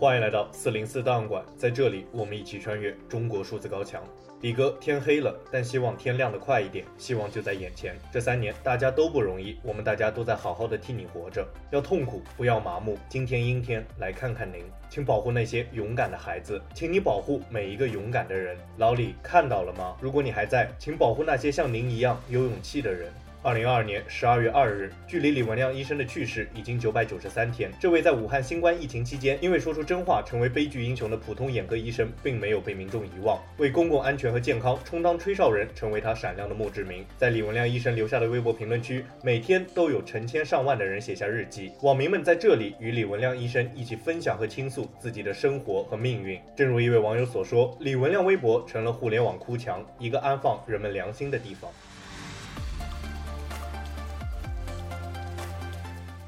欢迎来到四零四档案馆，在这里我们一起穿越中国数字高墙。李哥，天黑了，但希望天亮得快一点，希望就在眼前。这三年大家都不容易，我们大家都在好好的替你活着。要痛苦，不要麻木。今天阴天，来看看您，请保护那些勇敢的孩子，请你保护每一个勇敢的人。老李看到了吗？如果你还在，请保护那些像您一样有勇气的人。二零二二年十二月二日，距离李文亮医生的去世已经九百九十三天。这位在武汉新冠疫情期间因为说出真话成为悲剧英雄的普通眼科医生，并没有被民众遗忘，为公共安全和健康充当吹哨人，成为他闪亮的墓志铭。在李文亮医生留下的微博评论区，每天都有成千上万的人写下日记，网民们在这里与李文亮医生一起分享和倾诉自己的生活和命运。正如一位网友所说，李文亮微博成了互联网哭墙，一个安放人们良心的地方。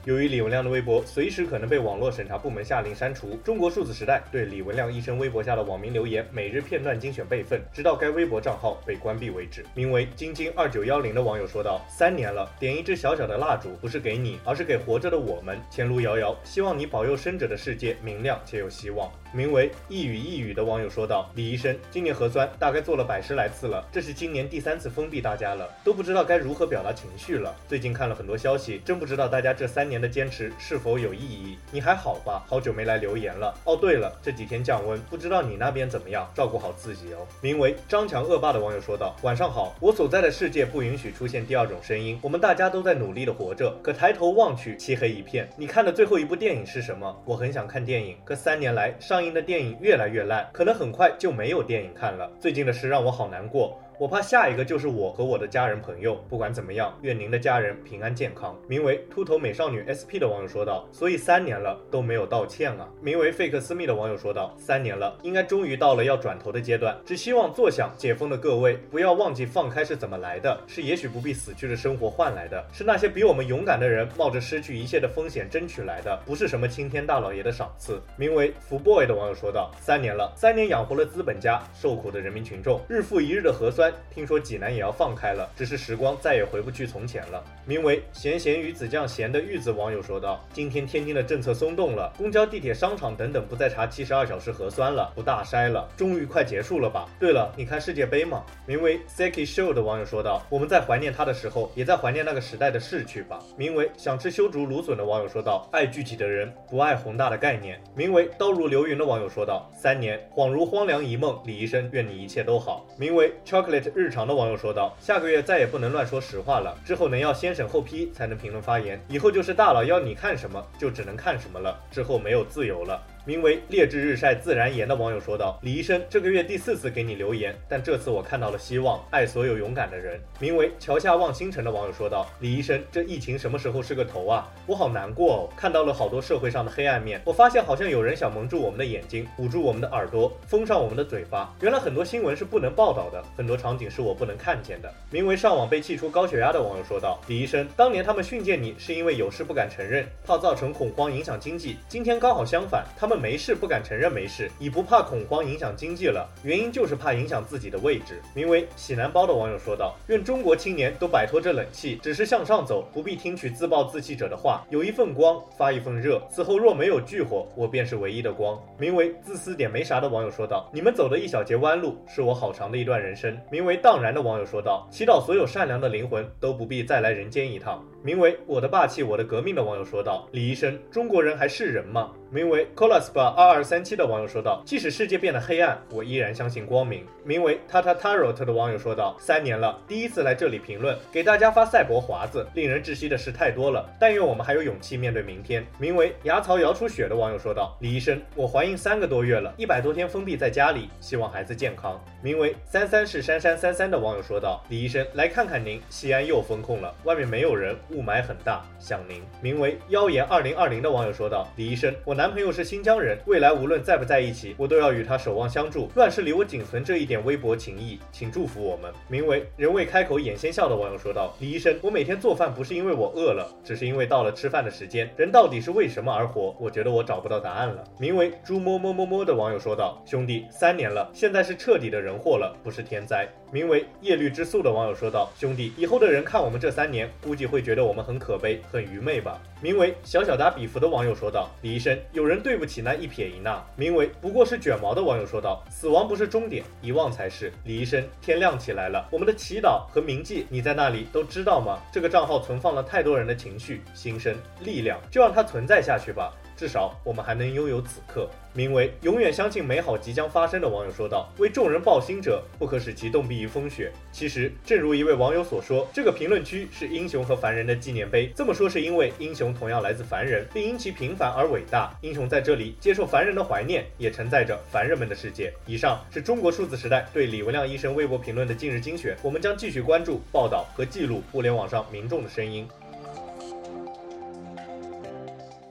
由于李文亮的微博随时可能被网络审查部门下令删除，中国数字时代对李文亮医生微博下的网民留言每日片段精选备份，直到该微博账号被关闭为止。名为“晶晶二九幺零”的网友说道：“三年了，点一支小小的蜡烛，不是给你，而是给活着的我们。前路遥遥，希望你保佑生者的世界明亮且有希望。”名为“一语一语”的网友说道：“李医生，今年核酸大概做了百十来次了，这是今年第三次封闭大家了，都不知道该如何表达情绪了。最近看了很多消息，真不知道大家这三年的坚持是否有意义。你还好吧？好久没来留言了。哦，对了，这几天降温，不知道你那边怎么样？照顾好自己哦。”名为“张强恶霸”的网友说道：“晚上好，我所在的世界不允许出现第二种声音，我们大家都在努力的活着，可抬头望去，漆黑一片。你看的最后一部电影是什么？我很想看电影，可三年来上。”映的电影越来越烂，可能很快就没有电影看了。最近的事让我好难过。我怕下一个就是我和我的家人朋友。不管怎么样，愿您的家人平安健康。名为秃头美少女 SP 的网友说道：“所以三年了都没有道歉啊。”名为费克斯密的网友说道：“三年了，应该终于到了要转头的阶段。只希望坐享解封的各位不要忘记放开是怎么来的，是也许不必死去的生活换来的，是那些比我们勇敢的人冒着失去一切的风险争取来的，不是什么青天大老爷的赏赐。”名为福 boy 的网友说道：“三年了，三年养活了资本家，受苦的人民群众，日复一日的核酸。”听说济南也要放开了，只是时光再也回不去从前了。名为“咸咸鱼子酱咸”的玉子网友说道：“今天天津的政策松动了，公交、地铁、商场等等不再查七十二小时核酸了，不大筛了，终于快结束了吧？”对了，你看世界杯吗？名为 “Seki Show” 的网友说道：“我们在怀念他的时候，也在怀念那个时代的逝去吧。”名为“想吃修竹芦笋”的网友说道：“爱具体的人，不爱宏大的概念。”名为“刀如流云”的网友说道：“三年恍如荒凉一梦，李医生，愿你一切都好。”名为 “Chocolate 日常”。的网友说道：“下个月再也不能乱说实话了，之后能要先审后批才能评论发言，以后就是大佬要你看什么就只能看什么了，之后没有自由了。”名为“烈日日晒自然颜”的网友说道：“李医生，这个月第四次给你留言，但这次我看到了希望，爱所有勇敢的人。”名为“桥下望星辰”的网友说道：“李医生，这疫情什么时候是个头啊？我好难过哦，看到了好多社会上的黑暗面。我发现好像有人想蒙住我们的眼睛，捂住我们的耳朵，封上我们的嘴巴。原来很多新闻是不能报道的，很多场景是我不能看见的。”名为“上网被气出高血压”的网友说道：“李医生，当年他们训诫你是因为有事不敢承认，怕造成恐慌影响经济。今天刚好相反，他们。”没事，不敢承认没事，已不怕恐慌影响经济了，原因就是怕影响自己的位置。名为“喜南包”的网友说道：“愿中国青年都摆脱这冷气，只是向上走，不必听取自暴自弃者的话。有一份光，发一份热。此后若没有炬火，我便是唯一的光。”名为“自私点没啥”的网友说道：“你们走的一小节弯路，是我好长的一段人生。”名为“荡然”的网友说道：“祈祷所有善良的灵魂都不必再来人间一趟。”名为“我的霸气，我的革命”的网友说道：“李医生，中国人还是人吗？”名为 Colaspa 二二三七的网友说道：“即使世界变得黑暗，我依然相信光明。”名为 Tata Tarot 的网友说道：“三年了，第一次来这里评论，给大家发赛博华子。令人窒息的事太多了，但愿我们还有勇气面对明天。”名为牙槽摇出血的网友说道：“李医生，我怀孕三个多月了，一百多天封闭在家里，希望孩子健康。”名为三三是珊珊三三的网友说道：“李医生，来看看您，西安又封控了，外面没有人，雾霾很大，想您。”名为妖言二零二零的网友说道：“李医生，我拿男朋友是新疆人，未来无论在不在一起，我都要与他守望相助。乱世里我仅存这一点微薄情谊，请祝福我们。”名为人未开口眼先笑的网友说道：“李医生，我每天做饭不是因为我饿了，只是因为到了吃饭的时间。人到底是为什么而活？我觉得我找不到答案了。”名为猪摸摸摸摸的网友说道：“兄弟，三年了，现在是彻底的人祸了，不是天灾。”名为“叶绿之素”的网友说道：“兄弟，以后的人看我们这三年，估计会觉得我们很可悲、很愚昧吧。”名为“小小打比弗”的网友说道：“李医生，有人对不起那一撇一捺。”名为“不过是卷毛”的网友说道：“死亡不是终点，遗忘才是。”李医生，天亮起来了，我们的祈祷和铭记，你在那里都知道吗？这个账号存放了太多人的情绪、心声、力量，就让它存在下去吧。至少我们还能拥有此刻。名为“永远相信美好即将发生”的网友说道：“为众人抱薪者，不可使其冻毙于风雪。”其实，正如一位网友所说，这个评论区是英雄和凡人的纪念碑。这么说是因为英雄同样来自凡人，并因其平凡而伟大。英雄在这里接受凡人的怀念，也承载着凡人们的世界。以上是中国数字时代对李文亮医生微博评论的近日精选。我们将继续关注、报道和记录互联网上民众的声音。